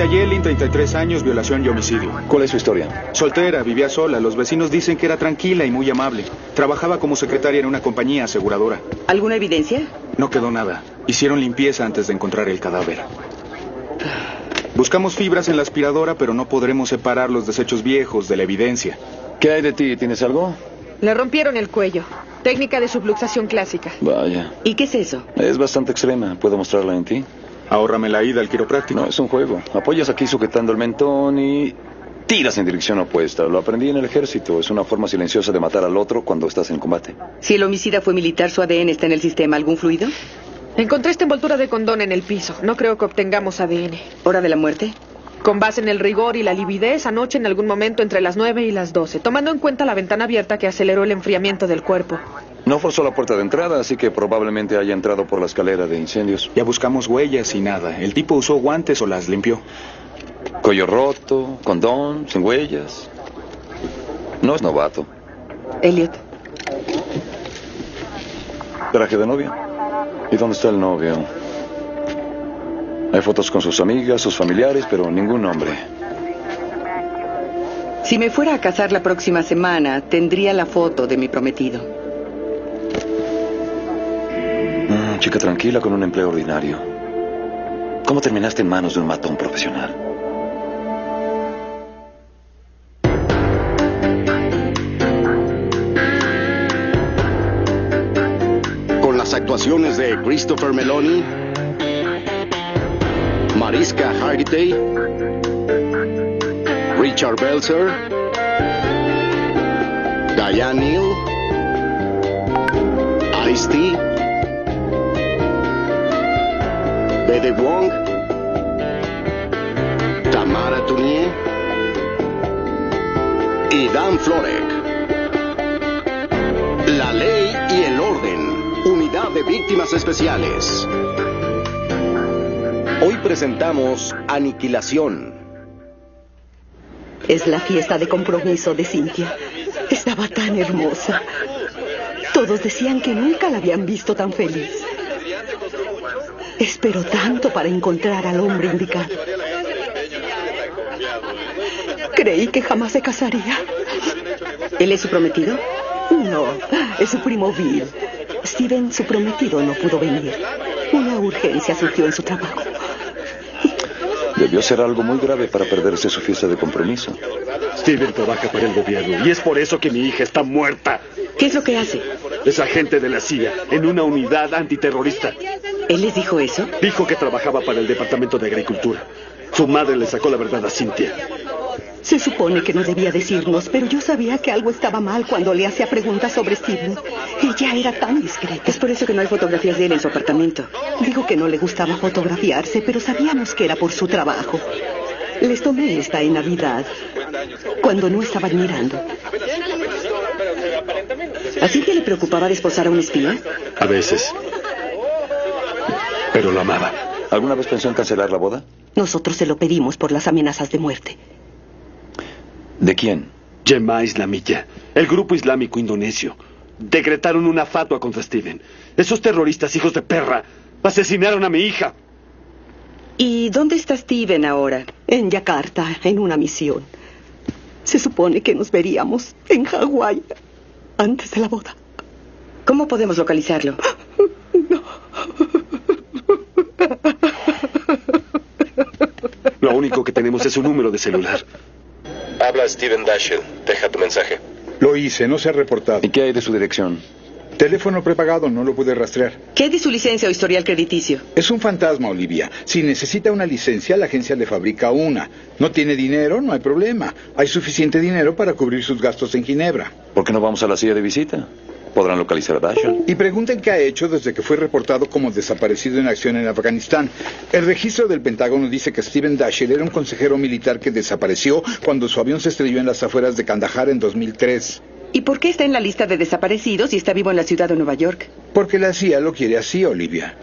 Cintia Yelin, 33 años, violación y homicidio. ¿Cuál es su historia? Soltera, vivía sola. Los vecinos dicen que era tranquila y muy amable. Trabajaba como secretaria en una compañía aseguradora. ¿Alguna evidencia? No quedó nada. Hicieron limpieza antes de encontrar el cadáver. Buscamos fibras en la aspiradora, pero no podremos separar los desechos viejos de la evidencia. ¿Qué hay de ti? ¿Tienes algo? Le rompieron el cuello. Técnica de subluxación clásica. Vaya. ¿Y qué es eso? Es bastante extrema. ¿Puedo mostrarla en ti? Ahórrame la ida al quiropráctico. No, es un juego. Apoyas aquí sujetando el mentón y tiras en dirección opuesta. Lo aprendí en el ejército. Es una forma silenciosa de matar al otro cuando estás en combate. Si el homicida fue militar, su ADN está en el sistema. ¿Algún fluido? Encontré esta envoltura de condón en el piso. No creo que obtengamos ADN. ¿Hora de la muerte? Con base en el rigor y la lividez, anoche en algún momento entre las 9 y las 12, tomando en cuenta la ventana abierta que aceleró el enfriamiento del cuerpo. No forzó la puerta de entrada, así que probablemente haya entrado por la escalera de incendios. Ya buscamos huellas y nada. El tipo usó guantes o las limpió. Cuello roto, condón, sin huellas. No es novato. Elliot. Traje de novia. ¿Y dónde está el novio? Hay fotos con sus amigas, sus familiares, pero ningún nombre. Si me fuera a casar la próxima semana, tendría la foto de mi prometido. Chica tranquila con un empleo ordinario. ¿Cómo terminaste en manos de un matón profesional? Con las actuaciones de Christopher Meloni, Mariska Hargitay, Richard Belzer, Diane Neal, Ice-T, Bede Wong, Tamara Tunier y Dan Florek. La ley y el orden. Unidad de Víctimas Especiales. Hoy presentamos Aniquilación. Es la fiesta de compromiso de Cintia. Estaba tan hermosa. Todos decían que nunca la habían visto tan feliz. Espero tanto para encontrar al hombre indicado. Creí que jamás se casaría. ¿Él es su prometido? No, es su primo Bill. Steven, su prometido, no pudo venir. Una urgencia surgió en su trabajo. Debió ser algo muy grave para perderse su fiesta de compromiso. Steven trabaja para el gobierno y es por eso que mi hija está muerta. ¿Qué es lo que hace? Es agente de la CIA en una unidad antiterrorista. ¿Él les dijo eso? Dijo que trabajaba para el Departamento de Agricultura. Su madre le sacó la verdad a Cintia. Se supone que no debía decirnos, pero yo sabía que algo estaba mal cuando le hacía preguntas sobre Steven. Ella era tan discreta. Es por eso que no hay fotografías de él en su apartamento. Dijo que no le gustaba fotografiarse, pero sabíamos que era por su trabajo. Les tomé esta en Navidad, cuando no estaban mirando. ¿A Cintia le preocupaba desposar a un espía? A veces. Pero lo amaba. ¿Alguna vez pensó en cancelar la boda? Nosotros se lo pedimos por las amenazas de muerte. ¿De quién? Yema Islamilla, el grupo islámico indonesio. Decretaron una fatua contra Steven. Esos terroristas, hijos de perra, asesinaron a mi hija. ¿Y dónde está Steven ahora? En Yakarta, en una misión. Se supone que nos veríamos en Hawái antes de la boda. ¿Cómo podemos localizarlo? Lo único que tenemos es su número de celular. Habla Steven Dashiell. Deja tu mensaje. Lo hice, no se ha reportado. ¿Y qué hay de su dirección? Teléfono prepagado, no lo pude rastrear. ¿Qué es de su licencia o historial crediticio? Es un fantasma, Olivia. Si necesita una licencia, la agencia le fabrica una. No tiene dinero, no hay problema. Hay suficiente dinero para cubrir sus gastos en Ginebra. ¿Por qué no vamos a la silla de visita? Podrán localizar a Dashiell. Y pregunten qué ha hecho desde que fue reportado como desaparecido en acción en Afganistán. El registro del Pentágono dice que Steven Dashiell era un consejero militar que desapareció cuando su avión se estrelló en las afueras de Kandahar en 2003. ¿Y por qué está en la lista de desaparecidos y está vivo en la ciudad de Nueva York? Porque la CIA lo quiere así, Olivia.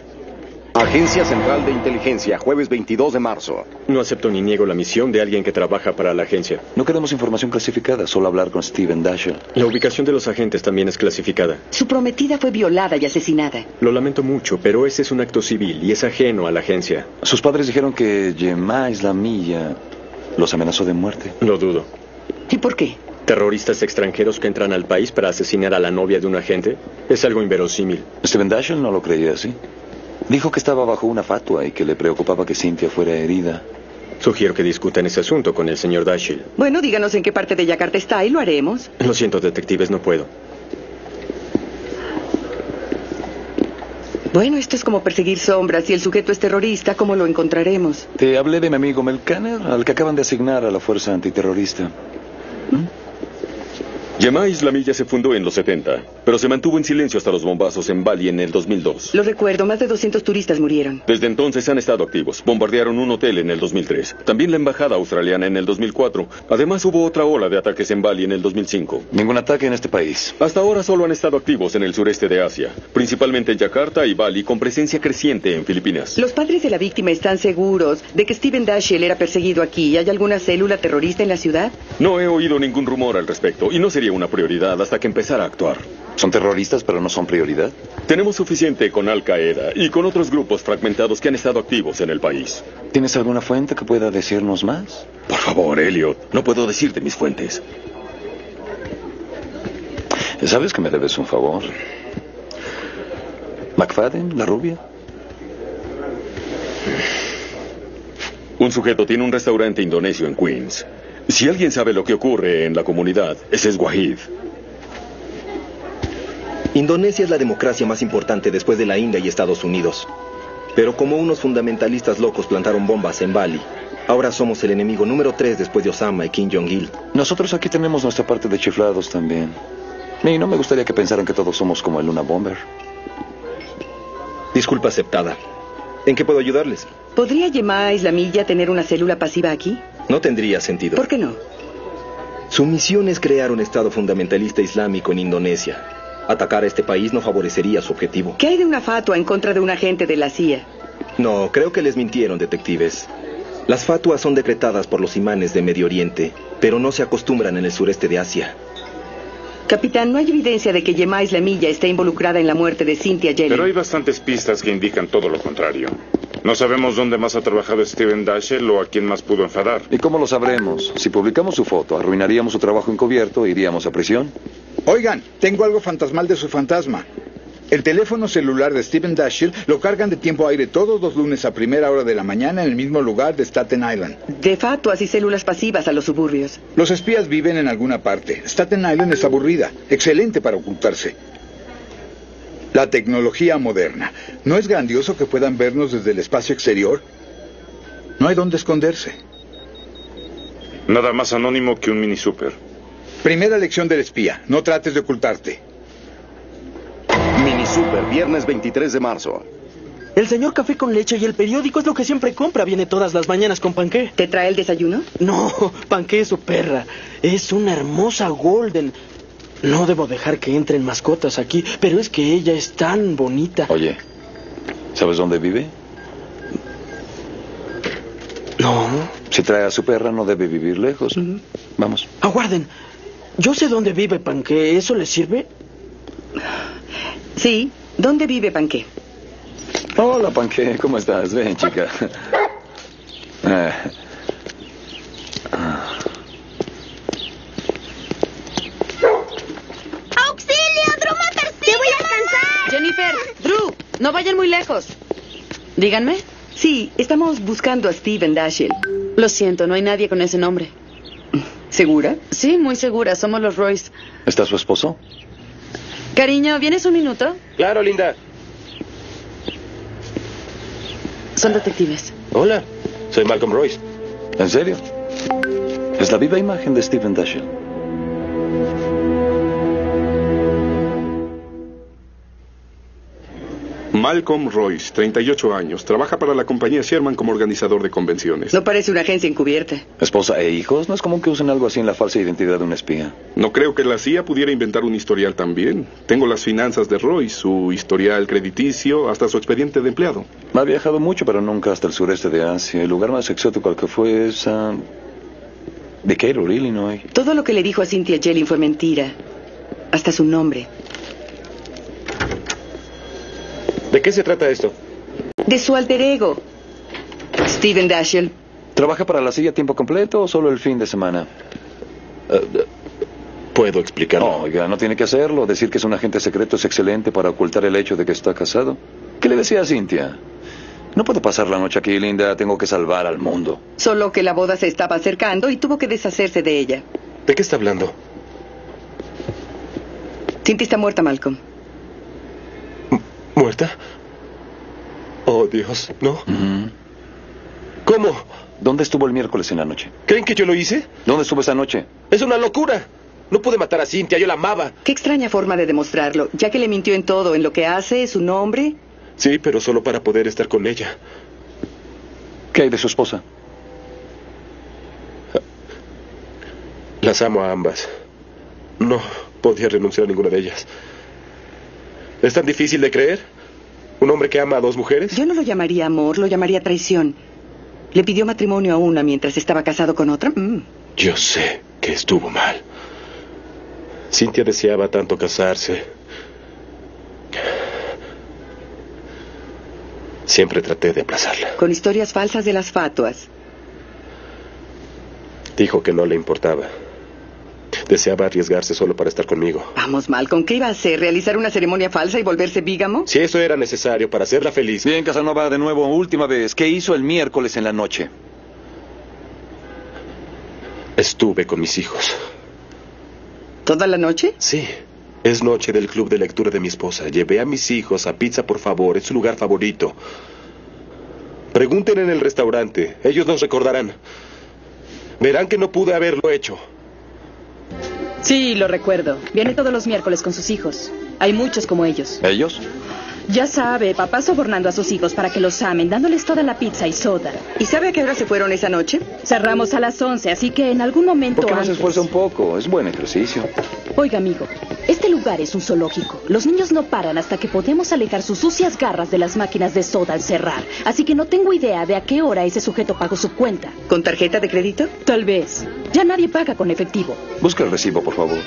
Agencia Central de Inteligencia, jueves 22 de marzo. No acepto ni niego la misión de alguien que trabaja para la agencia. No queremos información clasificada, solo hablar con Steven Dashiell. La ubicación de los agentes también es clasificada. Su prometida fue violada y asesinada. Lo lamento mucho, pero ese es un acto civil y es ajeno a la agencia. Sus padres dijeron que Yemá Islamilla los amenazó de muerte. Lo dudo. ¿Y por qué? ¿Terroristas extranjeros que entran al país para asesinar a la novia de un agente? Es algo inverosímil. Steven Dashiell no lo creía así. Dijo que estaba bajo una fatua y que le preocupaba que Cynthia fuera herida. Sugiero que discutan ese asunto con el señor Dashiell. Bueno, díganos en qué parte de Yakarta está y lo haremos. Lo siento, detectives, no puedo. Bueno, esto es como perseguir sombras. Si el sujeto es terrorista, ¿cómo lo encontraremos? Te hablé de mi amigo Melcaner, al que acaban de asignar a la fuerza antiterrorista. Yemá Islamilla se fundó en los 70, pero se mantuvo en silencio hasta los bombazos en Bali en el 2002. Lo recuerdo, más de 200 turistas murieron. Desde entonces han estado activos. Bombardearon un hotel en el 2003. También la embajada australiana en el 2004. Además hubo otra ola de ataques en Bali en el 2005. Ningún ataque en este país. Hasta ahora solo han estado activos en el sureste de Asia, principalmente en Yakarta y Bali, con presencia creciente en Filipinas. Los padres de la víctima están seguros de que Steven Dashiell era perseguido aquí. ¿Hay alguna célula terrorista en la ciudad? No he oído ningún rumor al respecto y no sería una prioridad hasta que empezara a actuar. Son terroristas, pero no son prioridad. Tenemos suficiente con Al Qaeda y con otros grupos fragmentados que han estado activos en el país. ¿Tienes alguna fuente que pueda decirnos más? Por favor, Elliot, no puedo decirte mis fuentes. ¿Sabes que me debes un favor? ¿McFadden, la rubia? Un sujeto tiene un restaurante indonesio en Queens. Si alguien sabe lo que ocurre en la comunidad, ese es Wahid. Indonesia es la democracia más importante después de la India y Estados Unidos. Pero como unos fundamentalistas locos plantaron bombas en Bali, ahora somos el enemigo número tres después de Osama y Kim Jong-il. Nosotros aquí tenemos nuestra parte de chiflados también. Y no me gustaría que pensaran que todos somos como el Luna Bomber. Disculpa aceptada. ¿En qué puedo ayudarles? ¿Podría Yemá Islamilla tener una célula pasiva aquí? No tendría sentido. ¿Por qué no? Su misión es crear un Estado fundamentalista islámico en Indonesia. Atacar a este país no favorecería su objetivo. ¿Qué hay de una fatua en contra de un agente de la CIA? No, creo que les mintieron, detectives. Las fatuas son decretadas por los imanes de Medio Oriente, pero no se acostumbran en el sureste de Asia. Capitán, no hay evidencia de que Yemá Islamilla esté involucrada en la muerte de Cynthia Jelly. Pero hay bastantes pistas que indican todo lo contrario. No sabemos dónde más ha trabajado Steven Dashiell o a quién más pudo enfadar. ¿Y cómo lo sabremos? Si publicamos su foto, arruinaríamos su trabajo encubierto e iríamos a prisión. Oigan, tengo algo fantasmal de su fantasma. El teléfono celular de Steven Dashiell lo cargan de tiempo a aire todos los lunes a primera hora de la mañana en el mismo lugar de Staten Island. De fatuas y células pasivas a los suburbios. Los espías viven en alguna parte. Staten Island es aburrida, excelente para ocultarse. La tecnología moderna. ¿No es grandioso que puedan vernos desde el espacio exterior? No hay dónde esconderse. Nada más anónimo que un mini super. Primera lección del espía. No trates de ocultarte. Mini Super, viernes 23 de marzo. El señor café con leche y el periódico es lo que siempre compra. Viene todas las mañanas con panqué. ¿Te trae el desayuno? No, panqué es su perra. Es una hermosa golden. No debo dejar que entren mascotas aquí, pero es que ella es tan bonita. Oye, ¿sabes dónde vive? No. Si trae a su perra, no debe vivir lejos. Vamos. Aguarden. Yo sé dónde vive Panqué. ¿Eso le sirve? Sí. ¿Dónde vive Panqué? Hola, Panqué. ¿Cómo estás? Ven, chica. Eh, ¡Auxilio! ¡Drew me persigue! ¡Te voy a alcanzar! Jennifer, Drew, no vayan muy lejos. Díganme. Sí, estamos buscando a Steven Dashiell. Lo siento, no hay nadie con ese nombre. ¿Segura? Sí, muy segura. Somos los Royce. ¿Está su esposo? Cariño, ¿vienes un minuto? Claro, linda. Son detectives. Hola, soy Malcolm Royce. ¿En serio? Es la viva imagen de Stephen Dashiell. Malcolm Royce, 38 años. Trabaja para la compañía Sherman como organizador de convenciones. No parece una agencia encubierta. ¿Esposa e hijos? No es común que usen algo así en la falsa identidad de un espía. No creo que la CIA pudiera inventar un historial también. Tengo las finanzas de Royce, su historial crediticio, hasta su expediente de empleado. Ha viajado mucho, pero nunca hasta el sureste de Asia. El lugar más exótico al que fue es... a Decatur, Illinois. Todo lo que le dijo a Cynthia Jelling fue mentira. Hasta su nombre. ¿De qué se trata esto? De su alter ego. Steven Dashiell. ¿Trabaja para la silla a tiempo completo o solo el fin de semana? Eh, ¿Puedo explicarlo? oiga, no tiene que hacerlo. Decir que es un agente secreto es excelente para ocultar el hecho de que está casado. ¿Qué le decía a Cynthia? No puedo pasar la noche aquí, Linda. Tengo que salvar al mundo. Solo que la boda se estaba acercando y tuvo que deshacerse de ella. ¿De qué está hablando? Cynthia está muerta, Malcolm. ¿Muerta? Oh, Dios, ¿no? ¿Cómo? ¿Dónde estuvo el miércoles en la noche? ¿Creen que yo lo hice? ¿Dónde estuvo esa noche? Es una locura. No pude matar a Cintia, yo la amaba. Qué extraña forma de demostrarlo, ya que le mintió en todo, en lo que hace, su nombre. Sí, pero solo para poder estar con ella. ¿Qué hay de su esposa? Las amo a ambas. No podía renunciar a ninguna de ellas. ¿Es tan difícil de creer? ¿Un hombre que ama a dos mujeres? Yo no lo llamaría amor, lo llamaría traición. ¿Le pidió matrimonio a una mientras estaba casado con otra? Mm. Yo sé que estuvo mal. Cintia deseaba tanto casarse. Siempre traté de aplazarla. Con historias falsas de las fatuas. Dijo que no le importaba. Deseaba arriesgarse solo para estar conmigo. Vamos, Malcolm, ¿qué iba a hacer? ¿Realizar una ceremonia falsa y volverse bígamo? Si eso era necesario para hacerla feliz. Bien, Casanova, de nuevo, última vez. ¿Qué hizo el miércoles en la noche? Estuve con mis hijos. ¿Toda la noche? Sí. Es noche del club de lectura de mi esposa. Llevé a mis hijos a Pizza, por favor. Es su lugar favorito. Pregunten en el restaurante. Ellos nos recordarán. Verán que no pude haberlo hecho. Sí, lo recuerdo. Viene todos los miércoles con sus hijos. Hay muchos como ellos. ¿Ellos? Ya sabe, papá sobornando a sus hijos para que los amen, dándoles toda la pizza y soda. ¿Y sabe a qué hora se fueron esa noche? Cerramos a las 11, así que en algún momento ¿Por qué no se esfuerza un poco? Es buen ejercicio. Oiga, amigo, este lugar es un zoológico. Los niños no paran hasta que podemos alejar sus sucias garras de las máquinas de soda al cerrar. Así que no tengo idea de a qué hora ese sujeto pagó su cuenta. ¿Con tarjeta de crédito? Tal vez. Ya nadie paga con efectivo. Busca el recibo, por favor.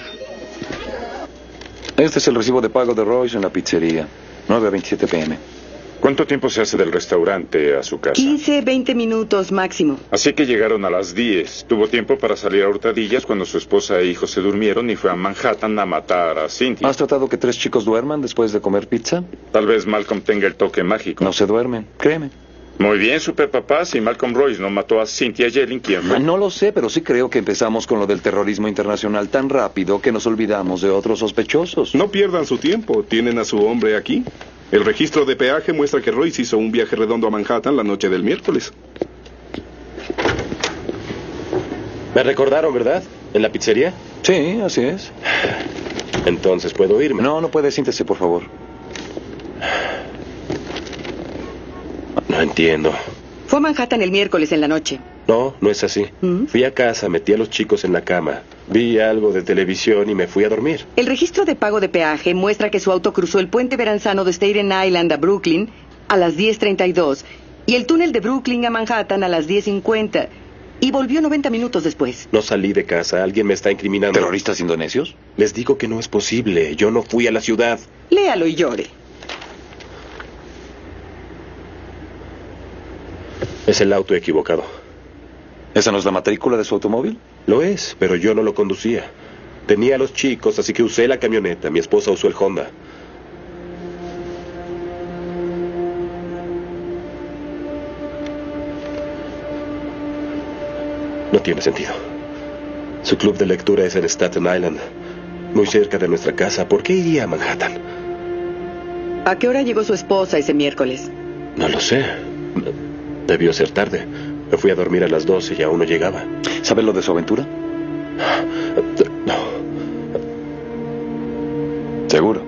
Este es el recibo de pago de Royce en la pizzería. 9.27 pm. ¿Cuánto tiempo se hace del restaurante a su casa? 15, 20 minutos máximo. Así que llegaron a las 10. Tuvo tiempo para salir a hurtadillas cuando su esposa e hijos se durmieron y fue a Manhattan a matar a Cynthia. ¿Has tratado que tres chicos duerman después de comer pizza? Tal vez Malcolm tenga el toque mágico. No se duermen, créeme. Muy bien, superpapá. Si Malcolm Royce no mató a Cynthia Yelling, ¿quién fue? No lo sé, pero sí creo que empezamos con lo del terrorismo internacional tan rápido que nos olvidamos de otros sospechosos. No pierdan su tiempo. Tienen a su hombre aquí. El registro de peaje muestra que Royce hizo un viaje redondo a Manhattan la noche del miércoles. Me recordaron, ¿verdad? ¿En la pizzería? Sí, así es. Entonces puedo irme. No, no puede, siéntese, por favor. No entiendo. Fue a Manhattan el miércoles en la noche. No, no es así. Fui a casa, metí a los chicos en la cama, vi algo de televisión y me fui a dormir. El registro de pago de peaje muestra que su auto cruzó el puente veranzano de Staten Island a Brooklyn a las 10.32 y el túnel de Brooklyn a Manhattan a las 10.50 y volvió 90 minutos después. No salí de casa, alguien me está incriminando. ¿Terroristas indonesios? Les digo que no es posible, yo no fui a la ciudad. Léalo y llore. Es el auto equivocado. ¿Esa no es la matrícula de su automóvil? Lo es, pero yo no lo conducía. Tenía a los chicos, así que usé la camioneta. Mi esposa usó el Honda. No tiene sentido. Su club de lectura es en Staten Island, muy cerca de nuestra casa. ¿Por qué iría a Manhattan? ¿A qué hora llegó su esposa ese miércoles? No lo sé. Debió ser tarde. Me fui a dormir a las 12 y aún no llegaba. ¿Sabe lo de su aventura? No. ¿Seguro?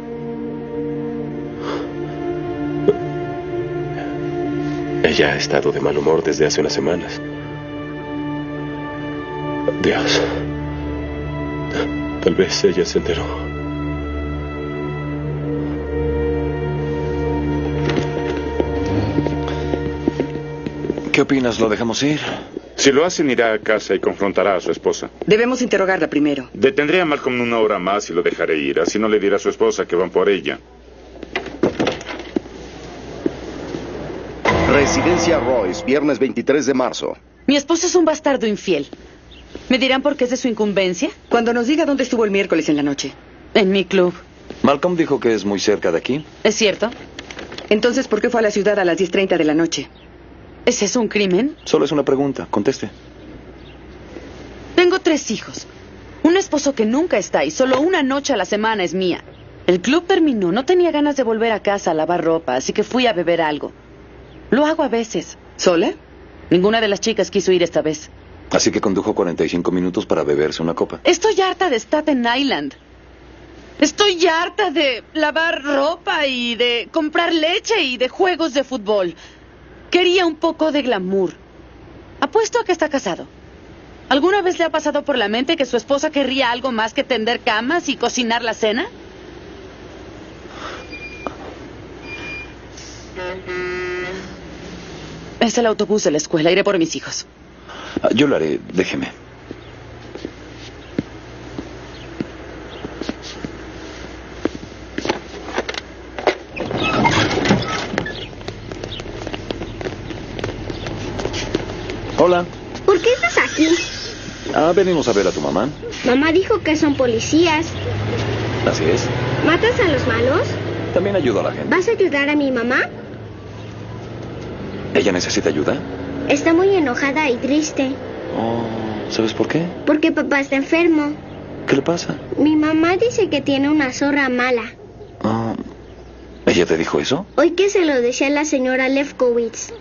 Ella ha estado de mal humor desde hace unas semanas. Dios. Tal vez ella se enteró. ¿Qué opinas? ¿Lo dejamos ir? Si lo hacen, irá a casa y confrontará a su esposa. Debemos interrogarla primero. Detendré a Malcolm una hora más y lo dejaré ir. Así no le dirá a su esposa que van por ella. Residencia Royce, viernes 23 de marzo. Mi esposo es un bastardo infiel. ¿Me dirán por qué es de su incumbencia? Cuando nos diga dónde estuvo el miércoles en la noche. En mi club. Malcolm dijo que es muy cerca de aquí. ¿Es cierto? Entonces, ¿por qué fue a la ciudad a las 10.30 de la noche? ¿Ese es un crimen? Solo es una pregunta. Conteste. Tengo tres hijos. Un esposo que nunca está y solo una noche a la semana es mía. El club terminó. No tenía ganas de volver a casa a lavar ropa, así que fui a beber algo. Lo hago a veces. ¿Sola? Ninguna de las chicas quiso ir esta vez. Así que condujo 45 minutos para beberse una copa. Estoy harta de Staten Island. Estoy harta de lavar ropa y de comprar leche y de juegos de fútbol. Quería un poco de glamour. Apuesto a que está casado. ¿Alguna vez le ha pasado por la mente que su esposa querría algo más que tender camas y cocinar la cena? Es el autobús de la escuela. Iré por mis hijos. Ah, Yo lo haré. Déjeme. Hola. ¿Por qué estás aquí? Ah, venimos a ver a tu mamá. Mamá dijo que son policías. Así es. ¿Matas a los malos? También ayudo a la gente. ¿Vas a ayudar a mi mamá? ¿Ella necesita ayuda? Está muy enojada y triste. Oh, ¿sabes por qué? Porque papá está enfermo. ¿Qué le pasa? Mi mamá dice que tiene una zorra mala. Ah, ¿Ella te dijo eso? Hoy que se lo decía la señora Lefkowitz.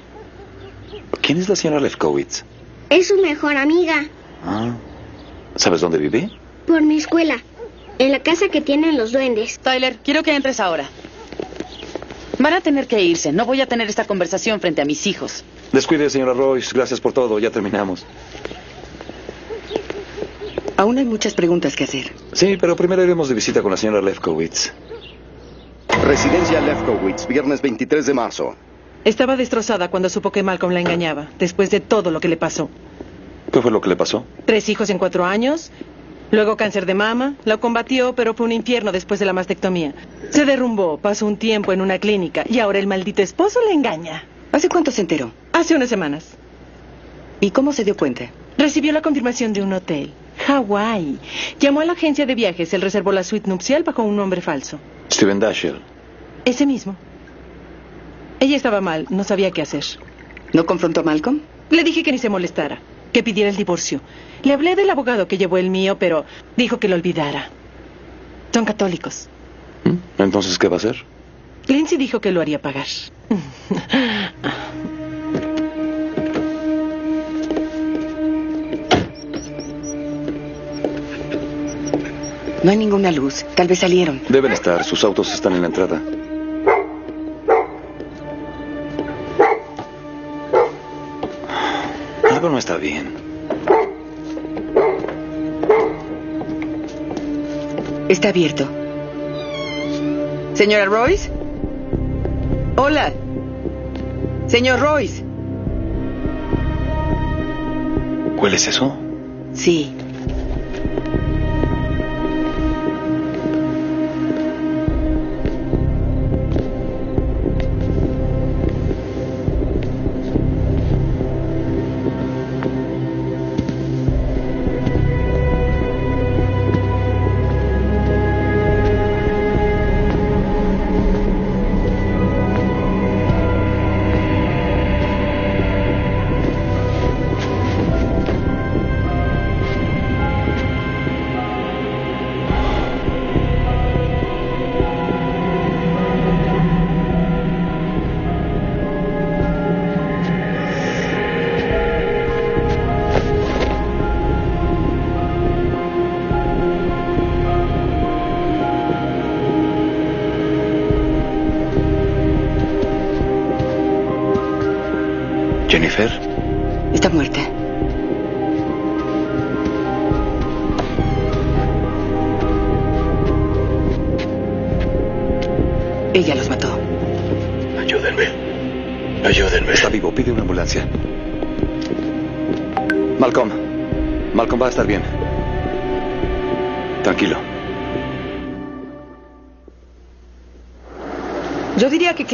¿Quién es la señora Lefkowitz? Es su mejor amiga. Ah, ¿Sabes dónde vive? Por mi escuela. En la casa que tienen los duendes. Tyler, quiero que entres ahora. Van a tener que irse. No voy a tener esta conversación frente a mis hijos. Descuide, señora Royce. Gracias por todo. Ya terminamos. Aún hay muchas preguntas que hacer. Sí, pero primero iremos de visita con la señora Lefkowitz. Residencia Lefkowitz, viernes 23 de marzo. Estaba destrozada cuando supo que Malcolm la engañaba, después de todo lo que le pasó. ¿Qué fue lo que le pasó? Tres hijos en cuatro años, luego cáncer de mama, lo combatió, pero fue un infierno después de la mastectomía. Se derrumbó, pasó un tiempo en una clínica y ahora el maldito esposo le engaña. ¿Hace cuánto se enteró? Hace unas semanas. ¿Y cómo se dio cuenta? Recibió la confirmación de un hotel. Hawái. Llamó a la agencia de viajes, él reservó la suite nupcial bajo un nombre falso. Steven Dashiell. Ese mismo. Ella estaba mal, no sabía qué hacer. ¿No confrontó a Malcolm? Le dije que ni se molestara, que pidiera el divorcio. Le hablé del abogado que llevó el mío, pero dijo que lo olvidara. Son católicos. Entonces, ¿qué va a hacer? Lindsay dijo que lo haría pagar. No hay ninguna luz. Tal vez salieron. Deben estar. Sus autos están en la entrada. Está bien. Está abierto. Señora Royce. Hola. Señor Royce. ¿Hueles eso? Sí.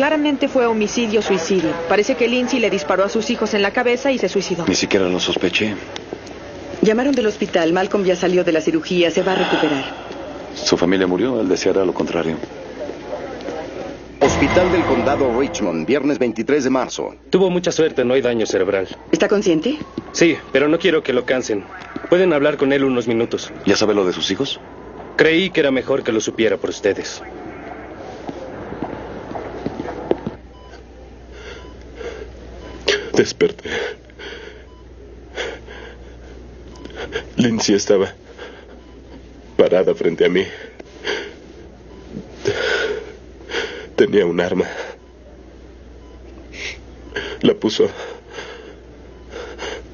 Claramente fue homicidio-suicidio. Parece que Lindsay le disparó a sus hijos en la cabeza y se suicidó. Ni siquiera lo sospeché. Llamaron del hospital. Malcolm ya salió de la cirugía. Se va a recuperar. Su familia murió. Él deseará lo contrario. Hospital del Condado Richmond, viernes 23 de marzo. Tuvo mucha suerte, no hay daño cerebral. ¿Está consciente? Sí, pero no quiero que lo cansen. Pueden hablar con él unos minutos. ¿Ya sabe lo de sus hijos? Creí que era mejor que lo supiera por ustedes. Desperté. Lindsay estaba parada frente a mí. Tenía un arma. La puso.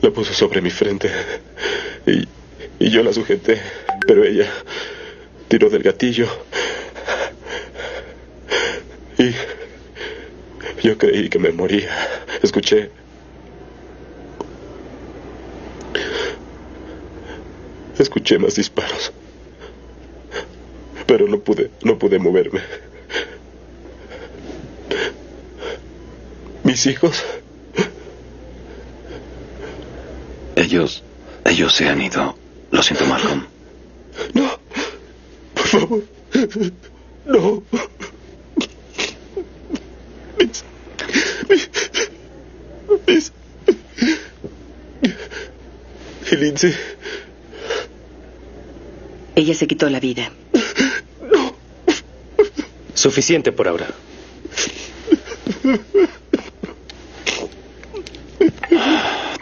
La puso sobre mi frente. Y, y yo la sujeté. Pero ella tiró del gatillo. Y yo creí que me moría. Escuché. Escuché más disparos. Pero no pude, no pude moverme. Mis hijos. Ellos. Ellos se han ido. Lo siento, Malcolm. No. Por favor. No. Mis. Mis. mis y Lindsay. Ella se quitó la vida. Suficiente por ahora.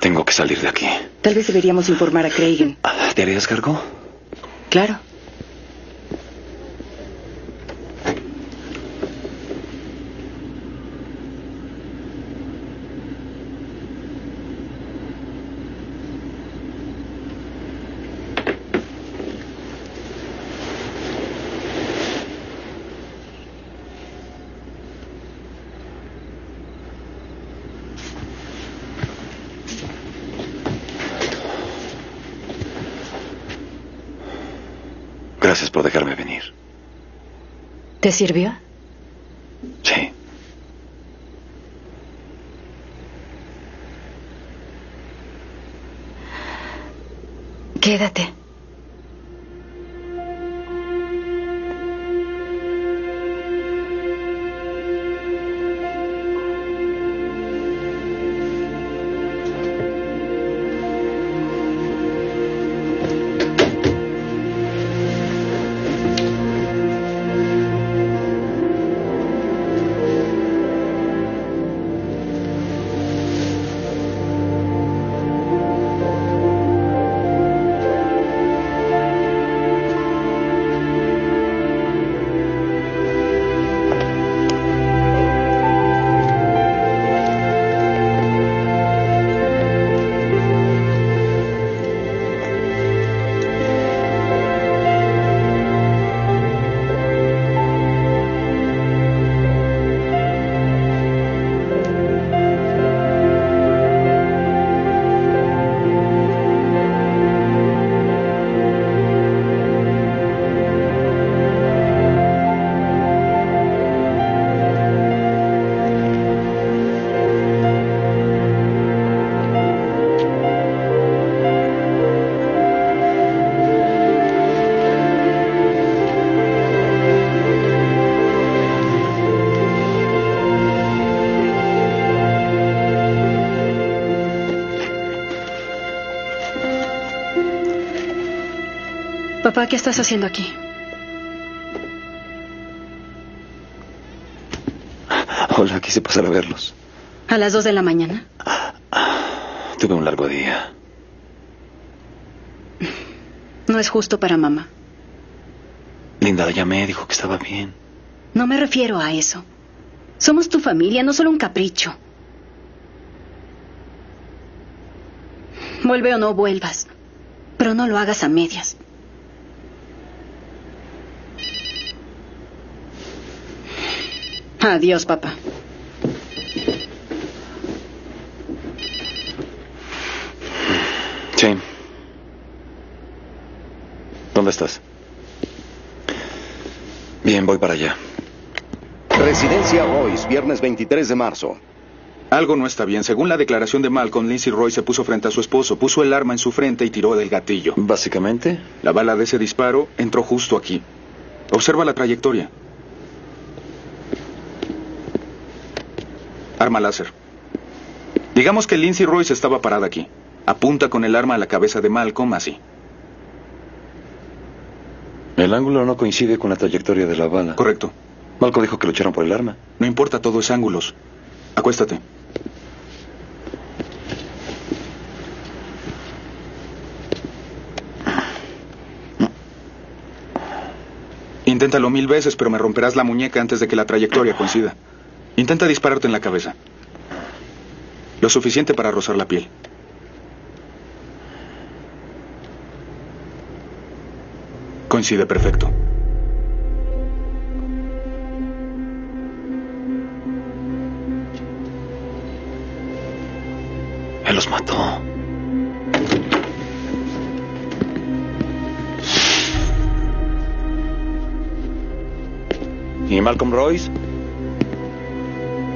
Tengo que salir de aquí. Tal vez deberíamos informar a Craig. ¿Te harías cargo? Claro. Gracias por dejarme venir. ¿Te sirvió? Papá, ¿qué estás haciendo aquí? Hola, quise pasar a verlos. ¿A las dos de la mañana? Tuve un largo día. No es justo para mamá. Linda, la llamé, dijo que estaba bien. No me refiero a eso. Somos tu familia, no solo un capricho. Vuelve o no vuelvas. Pero no lo hagas a medias. Adiós, papá. Sí. ¿Dónde estás? Bien, voy para allá. Residencia Royce, viernes 23 de marzo. Algo no está bien. Según la declaración de Malcolm, Lindsay Roy se puso frente a su esposo, puso el arma en su frente y tiró del gatillo. ¿Básicamente? La bala de ese disparo entró justo aquí. Observa la trayectoria. Arma láser. Digamos que Lindsay Royce estaba parada aquí. Apunta con el arma a la cabeza de Malcolm así. El ángulo no coincide con la trayectoria de la bala. Correcto. Malcolm dijo que lucharon por el arma. No importa, todo es ángulos. Acuéstate. Inténtalo mil veces, pero me romperás la muñeca antes de que la trayectoria coincida. Intenta dispararte en la cabeza. Lo suficiente para rozar la piel. Coincide perfecto. Él los mató. ¿Y Malcolm Royce?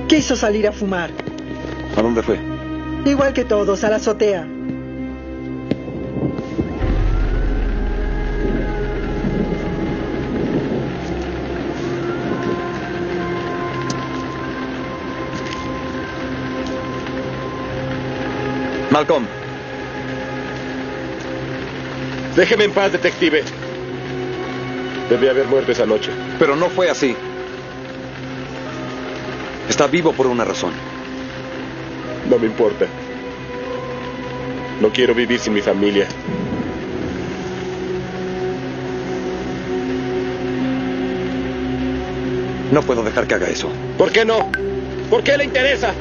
Quiso salir a fumar. ¿A dónde fue? Igual que todos, a la azotea. Malcolm. Déjeme en paz, detective. Debí haber muerto esa noche. Pero no fue así. Está vivo por una razón. No me importa. No quiero vivir sin mi familia. No puedo dejar que haga eso. ¿Por qué no? ¿Por qué le interesa?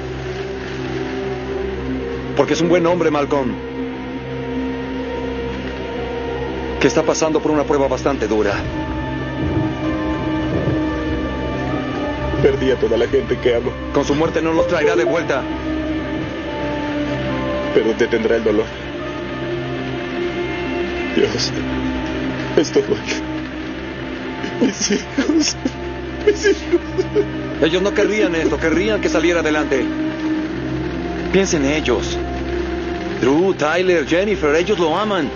Porque es un buen hombre, Malcolm. Que está pasando por una prueba bastante dura. Perdí a toda la gente que amo. Con su muerte no los traerá de vuelta. Pero detendrá el dolor. Dios, estoy Mis hijos. Mis hijos. Ellos no querrían esto, querrían que saliera adelante. Piensen en ellos. Drew, Tyler, Jennifer, ellos lo aman.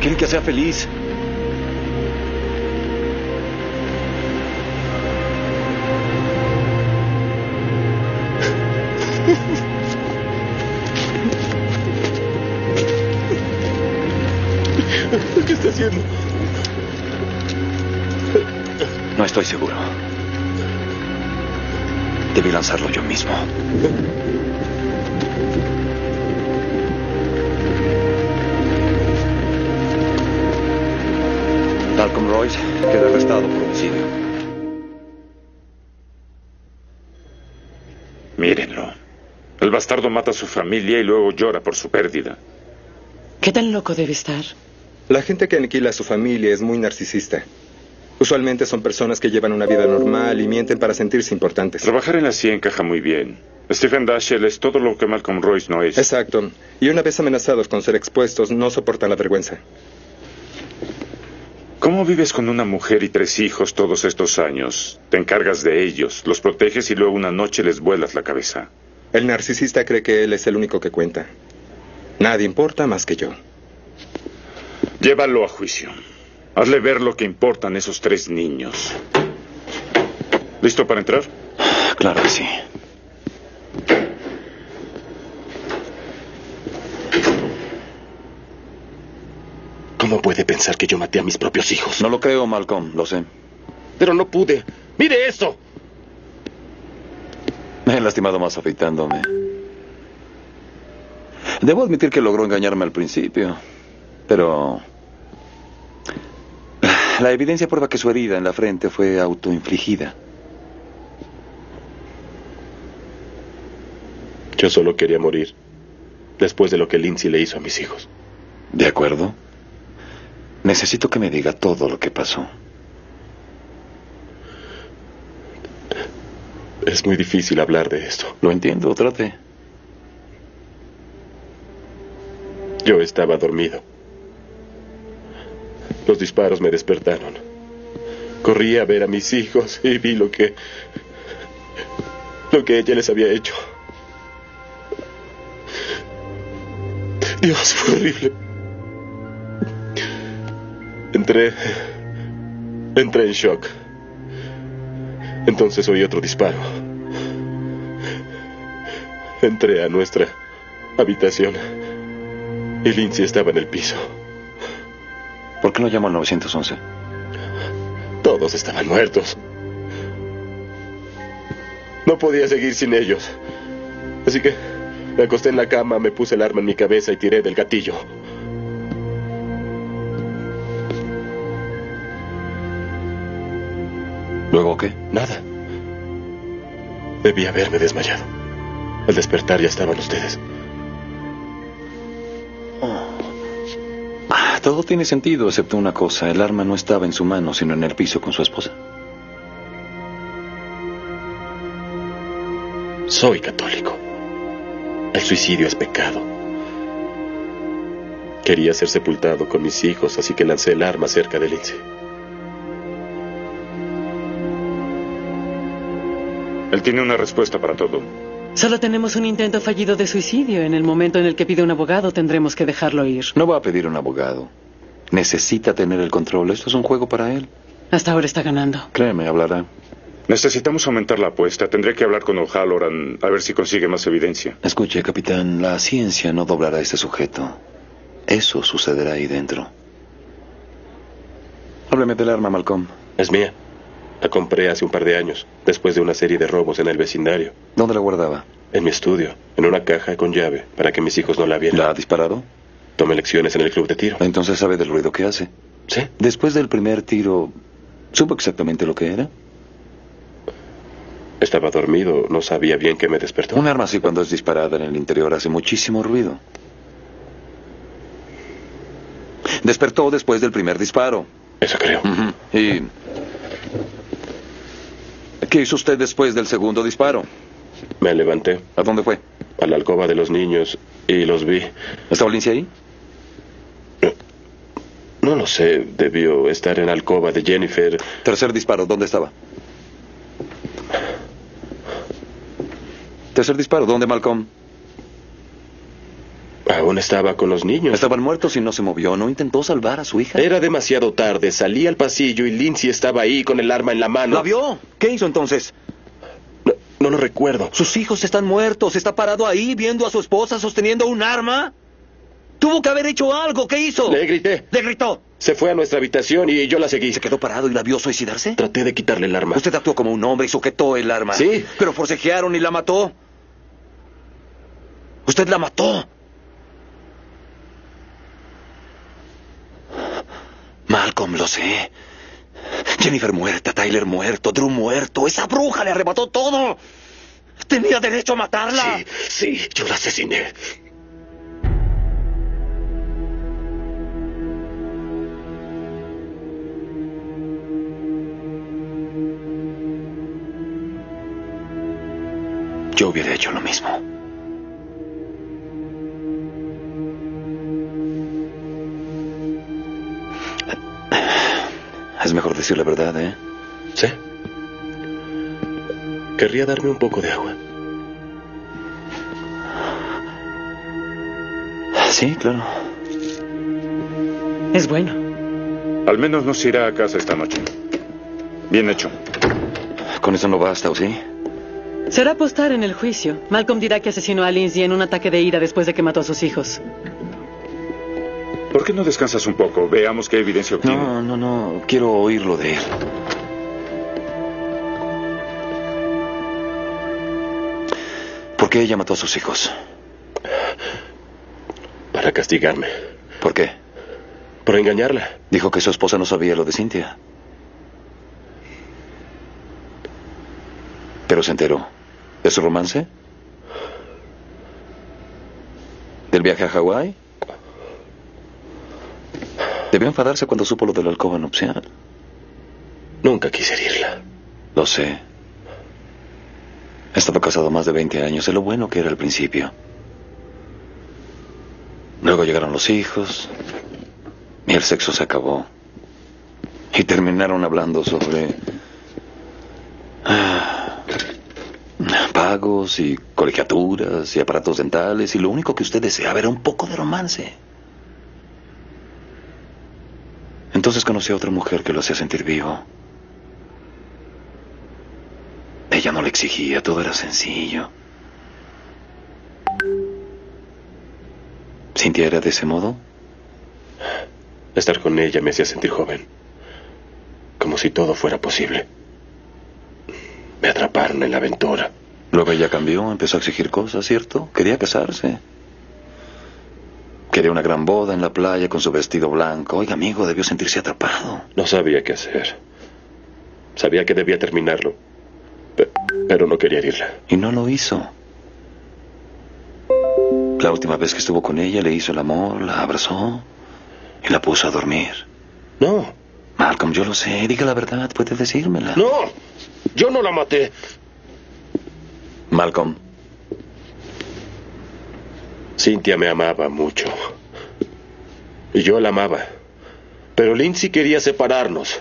Quieren que sea feliz. Estoy seguro. Debí lanzarlo yo mismo. Malcolm Royce queda arrestado por homicidio. Mírenlo. El bastardo mata a su familia y luego llora por su pérdida. ¿Qué tan loco debe estar? La gente que aniquila a su familia es muy narcisista. Usualmente son personas que llevan una vida normal y mienten para sentirse importantes. Trabajar en la CIA encaja muy bien. Stephen Dashiell es todo lo que Malcolm Royce no es. Exacto. Y una vez amenazados con ser expuestos, no soportan la vergüenza. ¿Cómo vives con una mujer y tres hijos todos estos años? Te encargas de ellos, los proteges y luego una noche les vuelas la cabeza. El narcisista cree que él es el único que cuenta. Nadie importa más que yo. Llévalo a juicio. Hazle ver lo que importan esos tres niños. ¿Listo para entrar? Claro que sí. ¿Cómo puede pensar que yo maté a mis propios hijos? No lo creo, Malcolm, lo sé. Pero no pude. ¡Mire eso! Me he lastimado más afeitándome. Debo admitir que logró engañarme al principio, pero... La evidencia prueba que su herida en la frente fue autoinfligida. Yo solo quería morir después de lo que Lindsay le hizo a mis hijos. ¿De acuerdo? Necesito que me diga todo lo que pasó. Es muy difícil hablar de esto. Lo entiendo, trate. Yo estaba dormido. Los disparos me despertaron. Corrí a ver a mis hijos y vi lo que... lo que ella les había hecho. Dios, fue horrible. Entré... Entré en shock. Entonces oí otro disparo. Entré a nuestra habitación y Lindsay estaba en el piso. ¿Por qué no llamó al 911? Todos estaban muertos. No podía seguir sin ellos. Así que me acosté en la cama, me puse el arma en mi cabeza y tiré del gatillo. ¿Luego qué? Nada. Debí haberme desmayado. Al despertar ya estaban ustedes. Todo tiene sentido, excepto una cosa. El arma no estaba en su mano, sino en el piso con su esposa. Soy católico. El suicidio es pecado. Quería ser sepultado con mis hijos, así que lancé el arma cerca de Lindsay. Él tiene una respuesta para todo. Solo tenemos un intento fallido de suicidio. En el momento en el que pide un abogado tendremos que dejarlo ir. No va a pedir un abogado. Necesita tener el control. Esto es un juego para él. Hasta ahora está ganando. Créeme, hablará. Necesitamos aumentar la apuesta. Tendré que hablar con O'Halloran a ver si consigue más evidencia. Escuche, capitán, la ciencia no doblará a este sujeto. Eso sucederá ahí dentro. Hábleme del arma, Malcolm. Es mía. La compré hace un par de años, después de una serie de robos en el vecindario. ¿Dónde la guardaba? En mi estudio, en una caja con llave, para que mis hijos no la vieran. ¿La ha disparado? Tomé lecciones en el club de tiro. Entonces sabe del ruido que hace. Sí. Después del primer tiro, ¿supo exactamente lo que era? Estaba dormido, no sabía bien que me despertó. Un arma así cuando es disparada en el interior hace muchísimo ruido. Despertó después del primer disparo. Eso creo. ¿Y qué hizo usted después del segundo disparo? Me levanté. ¿A dónde fue? A la alcoba de los niños y los vi. ¿Estaba Lindsay ahí? No lo sé, debió estar en la alcoba de Jennifer. Tercer disparo, ¿dónde estaba? Tercer disparo, ¿dónde Malcolm? Aún estaba con los niños. Estaban muertos y no se movió. ¿No intentó salvar a su hija? Era demasiado tarde. Salí al pasillo y Lindsay estaba ahí con el arma en la mano. ¿La vio? ¿Qué hizo entonces? No, no lo recuerdo. Sus hijos están muertos. Está parado ahí viendo a su esposa sosteniendo un arma. Tuvo que haber hecho algo. ¿Qué hizo? Le grité. Le gritó. Se fue a nuestra habitación y yo la seguí. ¿Se quedó parado y la vio suicidarse? Traté de quitarle el arma. Usted actuó como un hombre y sujetó el arma. Sí. Pero forcejearon y la mató. Usted la mató. Malcolm, lo sé. Jennifer muerta, Tyler muerto, Drew muerto. Esa bruja le arrebató todo. Tenía derecho a matarla. Sí, sí, yo la asesiné. Yo hubiera hecho lo mismo. Es mejor decir la verdad, ¿eh? Sí. Querría darme un poco de agua. Sí, claro. Es bueno. Al menos nos irá a casa esta noche. Bien hecho. Con eso no basta, ¿o sí? Será apostar en el juicio. Malcolm dirá que asesinó a Lindsay en un ataque de ira después de que mató a sus hijos. ¿Por qué no descansas un poco? Veamos qué evidencia obtiene. No, no, no. Quiero oírlo de él. ¿Por qué ella mató a sus hijos? Para castigarme. ¿Por qué? Por engañarla. Dijo que su esposa no sabía lo de Cintia. Pero se enteró. ¿De su romance? viaje a Hawái? Debió enfadarse cuando supo lo de la alcoba nupcial. Nunca quise herirla. Lo sé. He estado casado más de 20 años. Sé lo bueno que era al principio. Luego llegaron los hijos. Y el sexo se acabó. Y terminaron hablando sobre... ah, pagos y colegiaturas y aparatos dentales. Y lo único que usted deseaba era un poco de romance. Entonces conocí a otra mujer que lo hacía sentir vivo. Ella no le exigía, todo era sencillo. ¿Cintia era de ese modo? Estar con ella me hacía sentir joven. Como si todo fuera posible. Me atraparon en la aventura. Luego ella cambió, empezó a exigir cosas, ¿cierto? Quería casarse. Quería una gran boda en la playa con su vestido blanco. Oiga, amigo, debió sentirse atrapado. No sabía qué hacer. Sabía que debía terminarlo. Pe- pero no quería herirla. Y no lo hizo. La última vez que estuvo con ella le hizo el amor, la abrazó y la puso a dormir. No. Malcolm, yo lo sé. Diga la verdad, puede decírmela. No. Yo no la maté. Malcolm, Cintia me amaba mucho. Y yo la amaba. Pero Lindsay quería separarnos.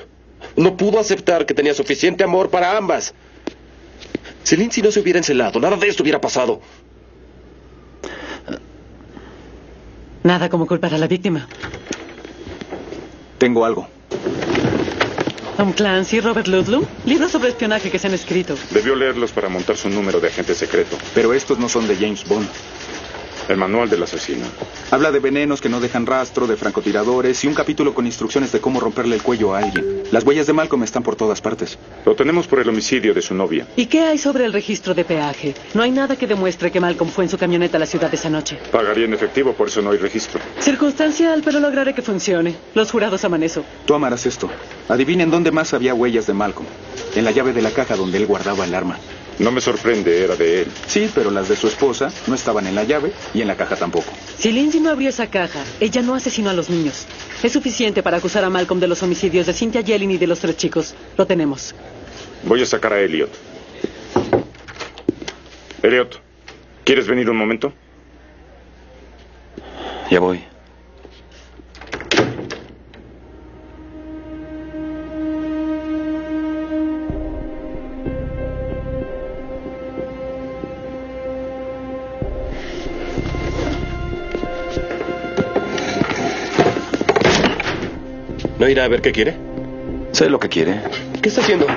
No pudo aceptar que tenía suficiente amor para ambas. Si Lindsay no se hubiera encelado, nada de esto hubiera pasado. Nada como culpar a la víctima. Tengo algo. Tom Clancy, Robert Ludlum, libros sobre espionaje que se han escrito. Debió leerlos para montar su número de agente secreto. Pero estos no son de James Bond. El manual del asesino. Habla de venenos que no dejan rastro, de francotiradores y un capítulo con instrucciones de cómo romperle el cuello a alguien. Las huellas de Malcolm están por todas partes. Lo tenemos por el homicidio de su novia. ¿Y qué hay sobre el registro de peaje? No hay nada que demuestre que Malcolm fue en su camioneta a la ciudad esa noche. Pagaría en efectivo, por eso no hay registro. Circunstancial, pero lograré que funcione. Los jurados aman eso. Tú amarás esto. Adivinen dónde más había huellas de Malcolm. En la llave de la caja donde él guardaba el arma. No me sorprende, era de él. Sí, pero las de su esposa no estaban en la llave y en la caja tampoco. Si Lindsay no abrió esa caja, ella no asesinó a los niños. Es suficiente para acusar a Malcolm de los homicidios de Cynthia Yellen y de los tres chicos. Lo tenemos. Voy a sacar a Elliot. Elliot, ¿quieres venir un momento? ya voy. ¿No irá a ver qué quiere? Sé lo que quiere. ¿Qué está haciendo?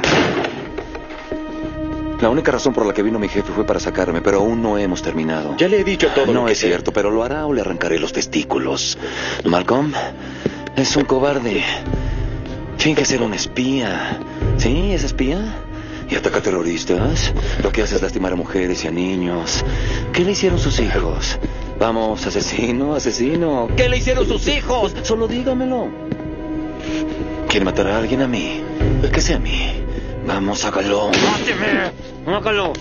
La única razón por la que vino mi jefe fue para sacarme, pero aún no hemos terminado. Ya le he dicho todo No lo que es sé. cierto, pero lo hará o le arrancaré los testículos. Malcolm es un cobarde. Finge ser un espía. ¿Sí? ¿Es espía? Y ataca terroristas. Lo que hace es lastimar a mujeres y a niños. ¿Qué le hicieron sus hijos? Vamos, asesino, asesino. ¿Qué le hicieron sus hijos? Solo dígamelo. ¿Quiere matar a alguien a mí? Que sea a mí. Vamos, hágalo. ¡Máteme! ¡Hágalo!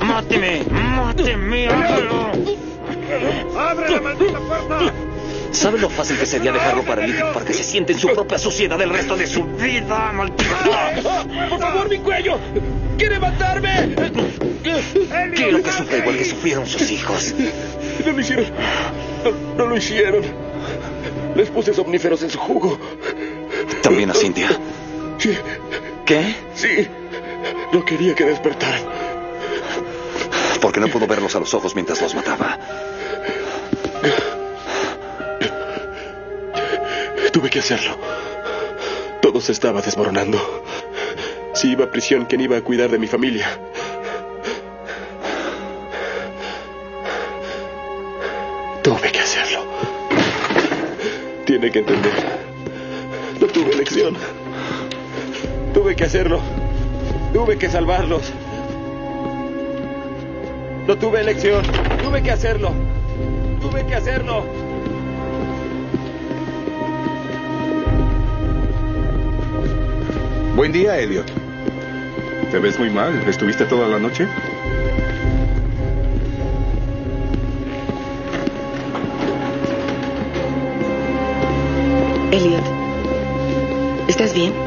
¡Máteme! ¡Máteme! ¡Hágalo! ¡Abre la maldita puerta! ¿Sabe lo fácil que sería dejarlo paralítico para que se siente en su propia suciedad el resto de su vida, maldita? ¡Por favor, mi cuello! ¡Quiere matarme! Quiero que sufra igual que sufrieron sus hijos. No lo hicieron. No, no lo hicieron. Les puse somníferos en su jugo. También a Cintia. Sí, ¿Qué? sí. No quería que despertaran. Porque no pudo verlos a los ojos mientras los mataba. Tuve que hacerlo. Todo se estaba desmoronando. Si iba a prisión, ¿quién iba a cuidar de mi familia? Tuve que hacerlo. Tiene que entender. No tuve elección. Tuve que hacerlo. Tuve que salvarlos. No tuve elección. Tuve que hacerlo. Tuve que hacerlo. Buen día, Elliot. Te ves muy mal. ¿Estuviste toda la noche? Bien?